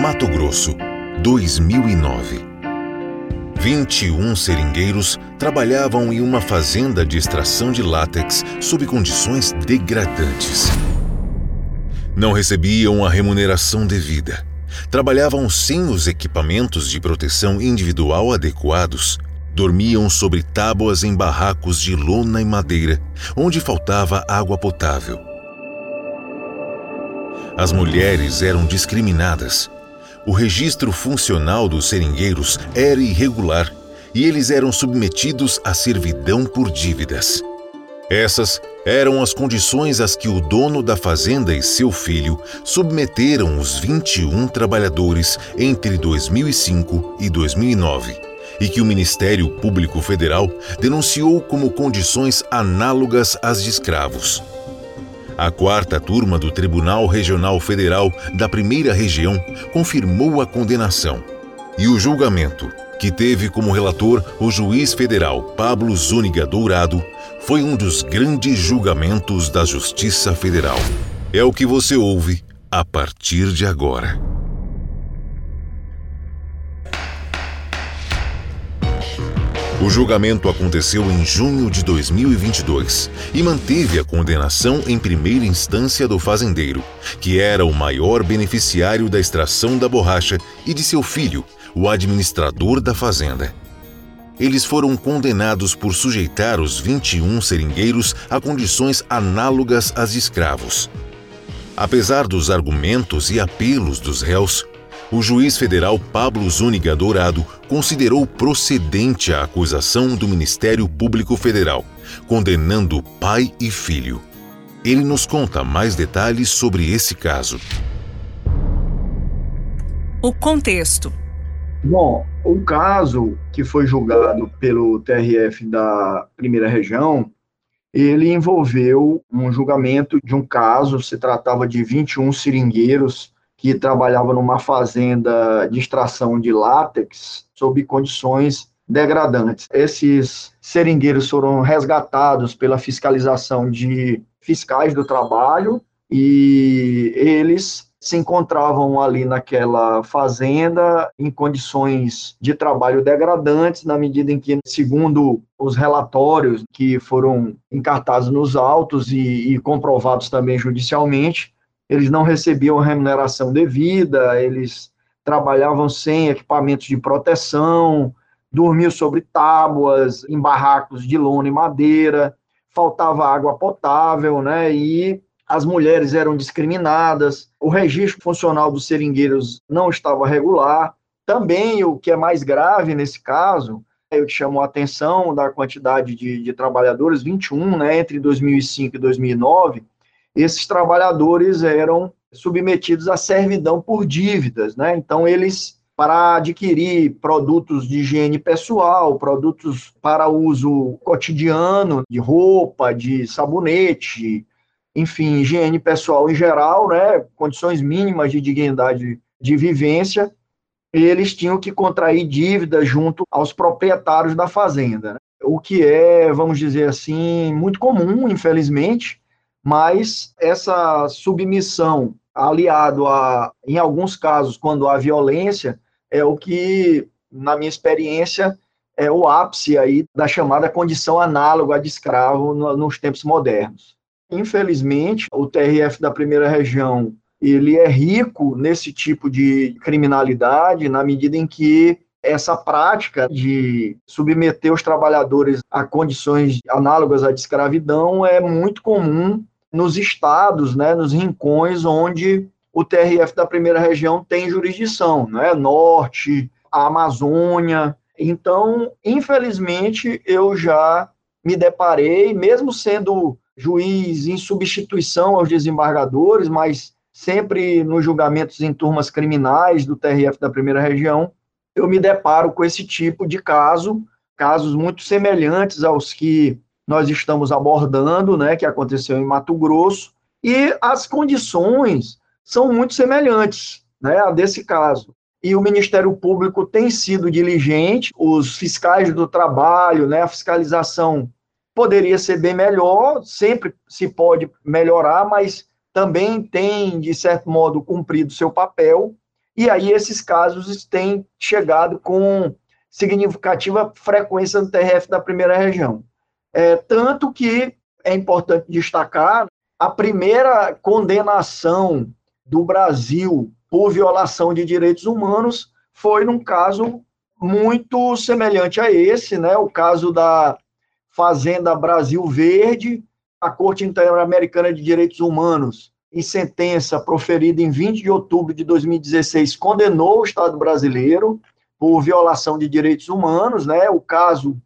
Mato Grosso, 2009. 21 seringueiros trabalhavam em uma fazenda de extração de látex sob condições degradantes. Não recebiam a remuneração devida. Trabalhavam sem os equipamentos de proteção individual adequados. Dormiam sobre tábuas em barracos de lona e madeira, onde faltava água potável. As mulheres eram discriminadas o registro funcional dos seringueiros era irregular e eles eram submetidos à servidão por dívidas. Essas eram as condições às que o dono da fazenda e seu filho submeteram os 21 trabalhadores entre 2005 e 2009, e que o Ministério Público Federal denunciou como condições análogas às de escravos. A quarta turma do Tribunal Regional Federal da Primeira Região confirmou a condenação. E o julgamento, que teve como relator o juiz federal Pablo Zúñiga Dourado, foi um dos grandes julgamentos da Justiça Federal. É o que você ouve a partir de agora. O julgamento aconteceu em junho de 2022 e manteve a condenação em primeira instância do fazendeiro, que era o maior beneficiário da extração da borracha, e de seu filho, o administrador da fazenda. Eles foram condenados por sujeitar os 21 seringueiros a condições análogas às de escravos. Apesar dos argumentos e apelos dos réus, o juiz federal Pablo Zúñiga Dourado considerou procedente a acusação do Ministério Público Federal, condenando pai e filho. Ele nos conta mais detalhes sobre esse caso. O contexto. Bom, o caso que foi julgado pelo TRF da primeira região, ele envolveu um julgamento de um caso, se tratava de 21 seringueiros que trabalhava numa fazenda de extração de látex sob condições degradantes. Esses seringueiros foram resgatados pela fiscalização de fiscais do trabalho e eles se encontravam ali naquela fazenda em condições de trabalho degradantes, na medida em que, segundo os relatórios que foram encartados nos autos e, e comprovados também judicialmente, eles não recebiam remuneração devida, eles trabalhavam sem equipamentos de proteção, dormiam sobre tábuas, em barracos de lona e madeira, faltava água potável, né? E as mulheres eram discriminadas, o registro funcional dos seringueiros não estava regular. Também, o que é mais grave nesse caso, eu te chamo a atenção da quantidade de, de trabalhadores, 21, né, entre 2005 e 2009, esses trabalhadores eram submetidos à servidão por dívidas, né? Então eles para adquirir produtos de higiene pessoal, produtos para uso cotidiano, de roupa, de sabonete, enfim, higiene pessoal em geral, né, condições mínimas de dignidade de vivência, eles tinham que contrair dívida junto aos proprietários da fazenda, né? o que é, vamos dizer assim, muito comum, infelizmente, mas essa submissão aliado a, em alguns casos, quando há violência, é o que, na minha experiência, é o ápice aí da chamada condição análoga de escravo no, nos tempos modernos. Infelizmente, o TRF da primeira região ele é rico nesse tipo de criminalidade, na medida em que essa prática de submeter os trabalhadores a condições análogas à de escravidão é muito comum nos estados, né, nos rincões onde o TRF da primeira região tem jurisdição, né, norte, a Amazônia. Então, infelizmente, eu já me deparei, mesmo sendo juiz em substituição aos desembargadores, mas sempre nos julgamentos em turmas criminais do TRF da primeira região, eu me deparo com esse tipo de caso, casos muito semelhantes aos que nós estamos abordando, né, que aconteceu em Mato Grosso, e as condições são muito semelhantes né, a desse caso. E o Ministério Público tem sido diligente, os fiscais do trabalho, né, a fiscalização poderia ser bem melhor, sempre se pode melhorar, mas também tem, de certo modo, cumprido seu papel, e aí esses casos têm chegado com significativa frequência no TRF da primeira região. É, tanto que é importante destacar a primeira condenação do Brasil por violação de direitos humanos foi num caso muito semelhante a esse, né? O caso da Fazenda Brasil Verde, a Corte Interamericana de Direitos Humanos, em sentença proferida em 20 de outubro de 2016, condenou o Estado brasileiro por violação de direitos humanos, né? O caso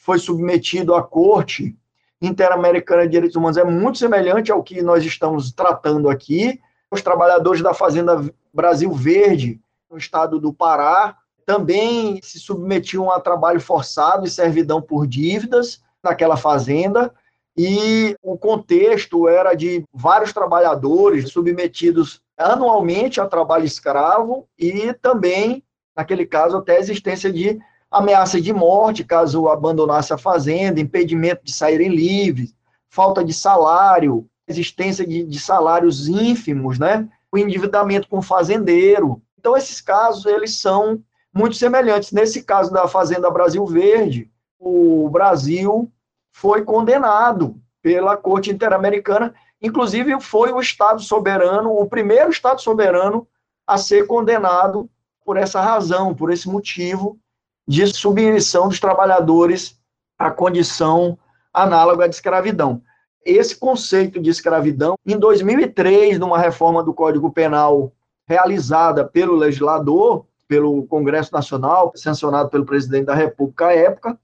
foi submetido à Corte Interamericana de Direitos Humanos é muito semelhante ao que nós estamos tratando aqui. Os trabalhadores da Fazenda Brasil Verde, no estado do Pará, também se submetiam a trabalho forçado e servidão por dívidas naquela fazenda, e o contexto era de vários trabalhadores submetidos anualmente a trabalho escravo e também, naquele caso, até a existência de ameaça de morte caso abandonasse a fazenda, impedimento de saírem livres, falta de salário, existência de, de salários ínfimos, né? o endividamento com o fazendeiro. Então, esses casos, eles são muito semelhantes. Nesse caso da Fazenda Brasil Verde, o Brasil foi condenado pela Corte Interamericana, inclusive foi o Estado soberano, o primeiro Estado soberano a ser condenado por essa razão, por esse motivo, de submissão dos trabalhadores à condição análoga de escravidão. Esse conceito de escravidão, em 2003, numa reforma do Código Penal realizada pelo legislador, pelo Congresso Nacional, sancionado pelo presidente da República à época,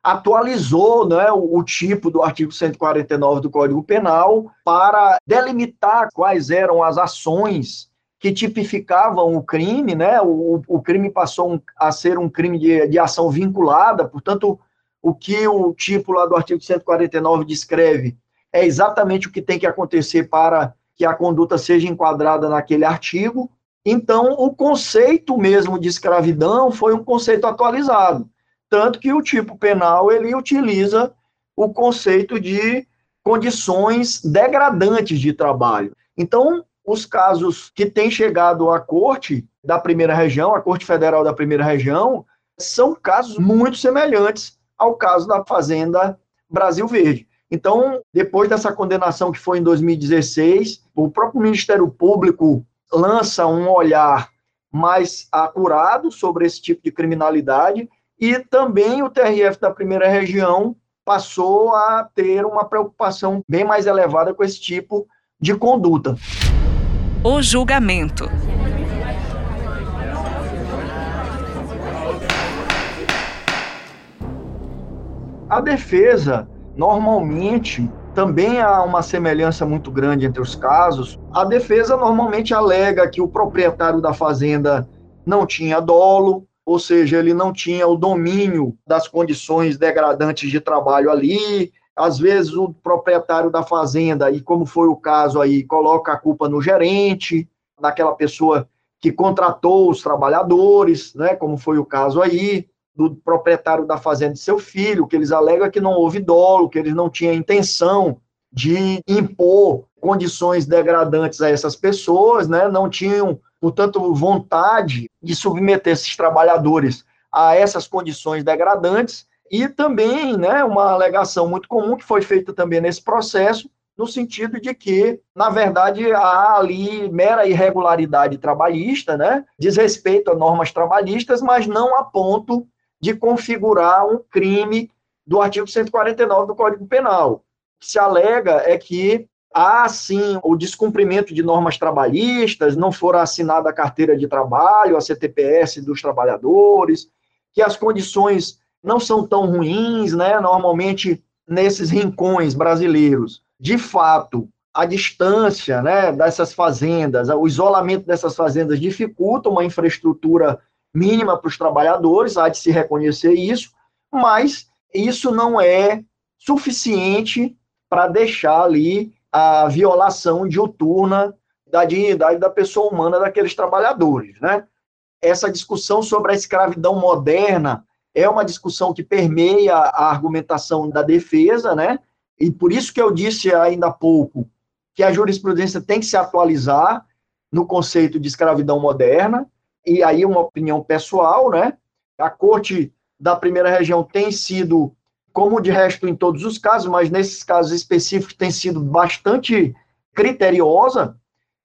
atualizou né, o, o, tipo do artigo 149 do Código Penal para delimitar quais eram as ações que tipificavam o crime, né? O, o crime passou a ser um crime de, de ação vinculada, portanto, o que o tipo lá do artigo 149 descreve é exatamente o que tem que acontecer para que a conduta seja enquadrada naquele artigo. Então, o conceito mesmo de escravidão foi um conceito atualizado, tanto que o tipo penal ele utiliza o conceito de condições degradantes de trabalho. Então, os casos que têm chegado à corte da primeira região, a Corte Federal da primeira região, são casos muito semelhantes ao caso da Fazenda Brasil Verde. Então, depois dessa condenação que foi em 2016, o próprio Ministério Público lança um olhar mais acurado sobre esse tipo de criminalidade e também o TRF da primeira região passou a ter uma preocupação bem mais elevada com esse tipo de conduta. O julgamento. A defesa, normalmente, também há uma semelhança muito grande entre os casos. A defesa normalmente alega que o proprietário da fazenda não tinha dolo, ou seja, ele não tinha o domínio das condições degradantes de trabalho ali, às vezes o proprietário da fazenda, e como foi o caso aí, coloca a culpa no gerente, naquela pessoa que contratou os trabalhadores, né, como foi o caso aí, do proprietário da fazenda de seu filho, que eles alegam que não houve dolo, que eles não tinham intenção de impor condições degradantes a essas pessoas, né, não tinham, portanto, vontade de submeter esses trabalhadores a essas condições degradantes, e também, né, uma alegação muito comum que foi feita também nesse processo, no sentido de que, na verdade, há ali mera irregularidade trabalhista, né, desrespeito a normas trabalhistas, mas não a ponto de configurar um crime do artigo 149 do Código Penal. O que se alega é que há, sim, o descumprimento de normas trabalhistas, não fora assinada a carteira de trabalho, a CTPS dos trabalhadores, que as condições não são tão ruins, né? Normalmente, nesses rincões brasileiros, de fato, a distância né, dessas fazendas, o isolamento dessas fazendas dificulta uma infraestrutura mínima para os trabalhadores, há de se reconhecer isso, mas isso não é suficiente para deixar ali a violação diuturna da dignidade da pessoa humana daqueles trabalhadores, né? Essa discussão sobre a escravidão moderna é uma discussão que permeia a argumentação da defesa, né? E por isso que eu disse ainda há pouco que a jurisprudência tem que se atualizar no conceito de escravidão moderna, e aí uma opinião pessoal, né? A corte da primeira região tem sido, como de resto em todos os casos, mas nesses casos específicos tem sido bastante criteriosa,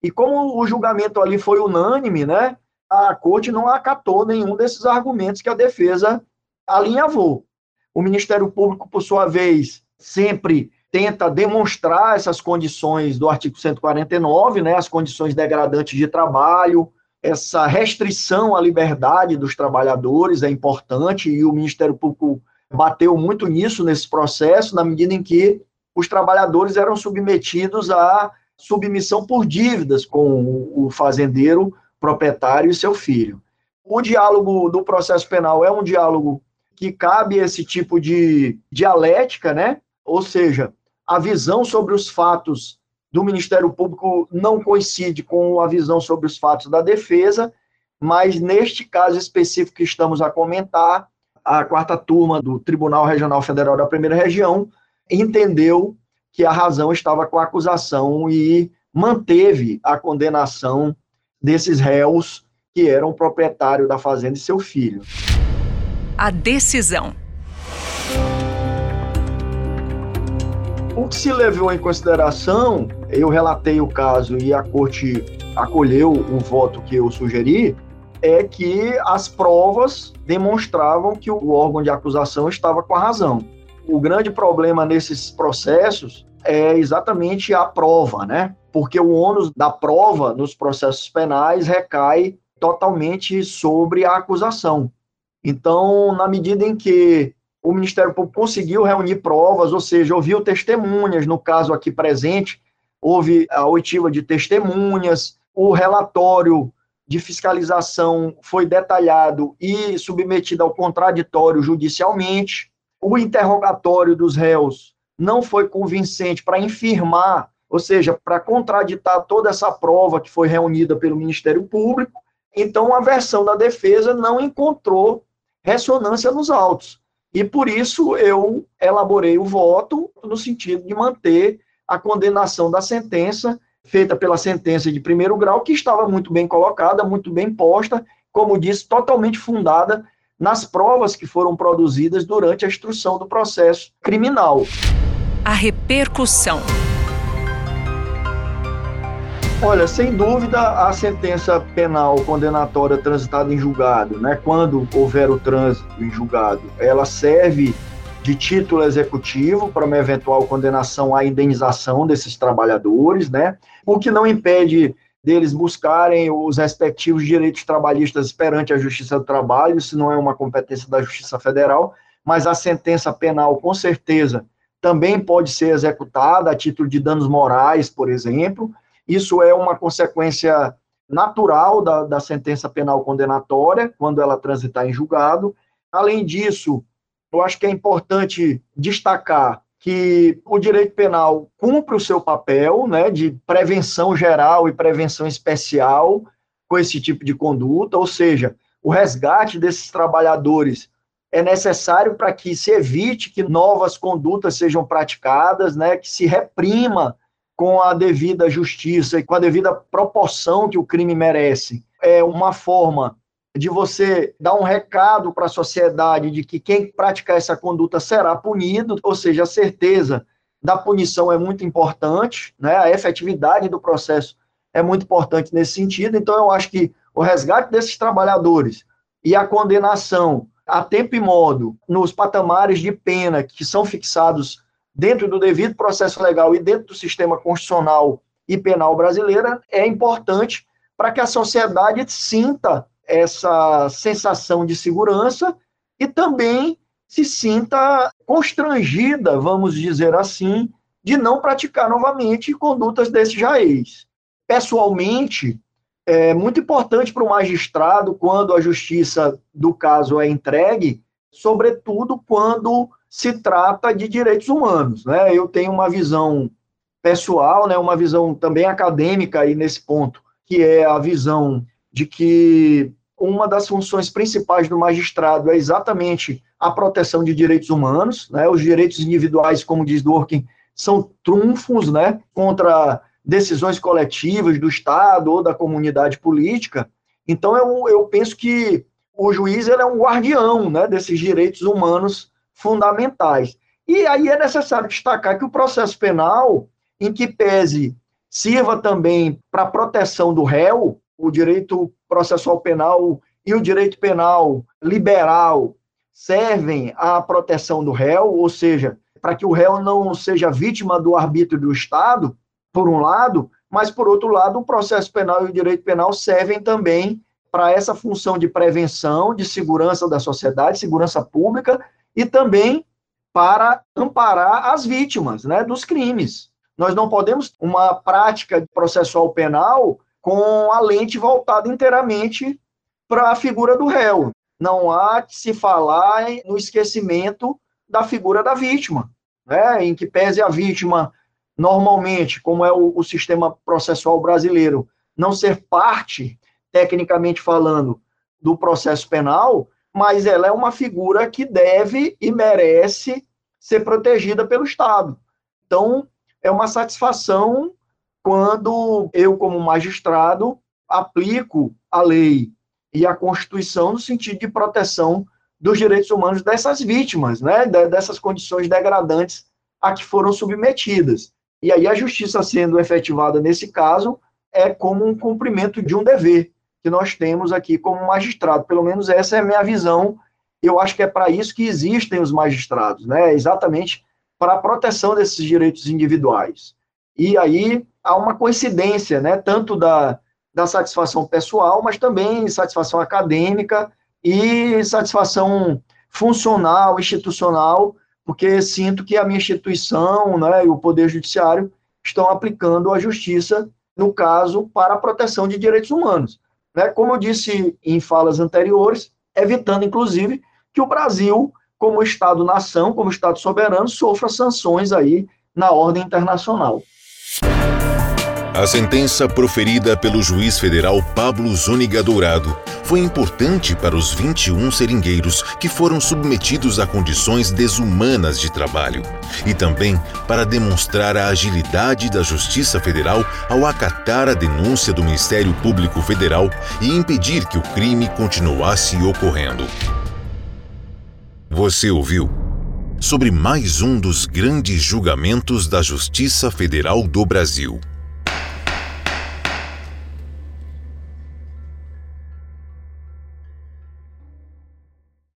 e como o julgamento ali foi unânime, né? A corte não acatou nenhum desses argumentos que a defesa alinhavou. O Ministério Público, por sua vez, sempre tenta demonstrar essas condições do artigo 149, né, as condições degradantes de trabalho, essa restrição à liberdade dos trabalhadores é importante e o Ministério Público bateu muito nisso nesse processo, na medida em que os trabalhadores eram submetidos à submissão por dívidas com o fazendeiro proprietário e seu filho. O diálogo do processo penal é um diálogo que cabe esse tipo de dialética, né? Ou seja, a visão sobre os fatos do Ministério Público não coincide com a visão sobre os fatos da defesa, mas neste caso específico que estamos a comentar, a quarta turma do Tribunal Regional Federal da Primeira Região entendeu que a razão estava com a acusação e manteve a condenação desses réus que eram proprietário da fazenda e seu filho a decisão. O que se levou em consideração, eu relatei o caso e a corte acolheu o voto que eu sugeri, é que as provas demonstravam que o órgão de acusação estava com a razão. O grande problema nesses processos é exatamente a prova, né? Porque o ônus da prova nos processos penais recai totalmente sobre a acusação. Então, na medida em que o Ministério Público conseguiu reunir provas, ou seja, ouviu testemunhas, no caso aqui presente, houve a oitiva de testemunhas, o relatório de fiscalização foi detalhado e submetido ao contraditório judicialmente, o interrogatório dos réus não foi convincente para infirmar, ou seja, para contraditar toda essa prova que foi reunida pelo Ministério Público, então a versão da defesa não encontrou ressonância nos autos. E por isso eu elaborei o voto no sentido de manter a condenação da sentença feita pela sentença de primeiro grau, que estava muito bem colocada, muito bem posta, como disse, totalmente fundada nas provas que foram produzidas durante a instrução do processo criminal. A repercussão. Olha, sem dúvida, a sentença penal condenatória transitada em julgado, né, quando houver o trânsito em julgado, ela serve de título executivo para uma eventual condenação à indenização desses trabalhadores, né, o que não impede deles buscarem os respectivos direitos trabalhistas perante a Justiça do Trabalho, isso não é uma competência da Justiça Federal, mas a sentença penal, com certeza, também pode ser executada a título de danos morais, por exemplo, isso é uma consequência natural da, da sentença penal condenatória, quando ela transitar em julgado. Além disso, eu acho que é importante destacar que o direito penal cumpre o seu papel né, de prevenção geral e prevenção especial com esse tipo de conduta, ou seja, o resgate desses trabalhadores é necessário para que se evite que novas condutas sejam praticadas, né, que se reprima com a devida justiça e com a devida proporção que o crime merece. É uma forma de você dar um recado para a sociedade de que quem praticar essa conduta será punido, ou seja, a certeza da punição é muito importante, né? a efetividade do processo é muito importante nesse sentido. Então, eu acho que o resgate desses trabalhadores e a condenação a tempo e modo nos patamares de pena que são fixados dentro do devido processo legal e dentro do sistema constitucional e penal brasileiro, é importante para que a sociedade sinta essa sensação de segurança e também se sinta constrangida, vamos dizer assim, de não praticar novamente condutas desse jaez. Pessoalmente, é muito importante para o magistrado, quando a justiça do caso é entregue, sobretudo quando se trata de direitos humanos. Né? Eu tenho uma visão pessoal, né, uma visão também acadêmica aí nesse ponto, que é a visão de que uma das funções principais do magistrado é exatamente a proteção de direitos humanos, né? Os direitos individuais, como diz Dworkin, são trunfos, né, contra decisões coletivas do Estado ou da comunidade política. Então, eu, eu penso que o juiz é um guardião né, desses direitos humanos fundamentais. E aí é necessário destacar que o processo penal, em que pese sirva também para a proteção do réu, o direito processual penal e o direito penal liberal servem à proteção do réu, ou seja, para que o réu não seja vítima do arbítrio do Estado, por um lado, mas, por outro lado, o processo penal e o direito penal servem também para essa função de prevenção, de segurança da sociedade, segurança pública, e também para amparar as vítimas né, dos crimes. Nós não podemos uma prática processual penal com a lente voltada inteiramente para a figura do réu. Não há que se falar no esquecimento da figura da vítima, né, em que pese a vítima, normalmente, como é o, o sistema processual brasileiro, não ser parte, tecnicamente falando, do processo penal, mas ela é uma figura que deve e merece ser protegida pelo Estado. Então, é uma satisfação quando eu, como magistrado, aplico a lei e a Constituição no sentido de proteção dos direitos humanos dessas vítimas, né, dessas condições degradantes a que foram submetidas. E aí a justiça sendo efetivada nesse caso é como um cumprimento de um dever que nós temos aqui como magistrado. Pelo menos essa é a minha visão. Eu acho que é para isso que existem os magistrados, né? Exatamente para a proteção desses direitos individuais. E aí há uma coincidência, né? Tanto da, da satisfação pessoal, mas também satisfação acadêmica e satisfação funcional, institucional, porque sinto que a minha instituição né, e o Poder Judiciário estão aplicando a justiça, no caso, para a proteção de direitos humanos. Né? Como eu disse em falas anteriores, evitando, inclusive, que o Brasil, como Estado-nação, como Estado soberano, sofra sanções aí na ordem internacional. A sentença proferida pelo juiz federal Pablo Zúñiga Dourado foi importante para os 21 seringueiros que foram submetidos a condições desumanas de trabalho e também para demonstrar a agilidade da Justiça Federal ao acatar a denúncia do Ministério Público Federal e impedir que o crime continuasse ocorrendo. Você ouviu sobre mais um dos grandes julgamentos da Justiça Federal do Brasil.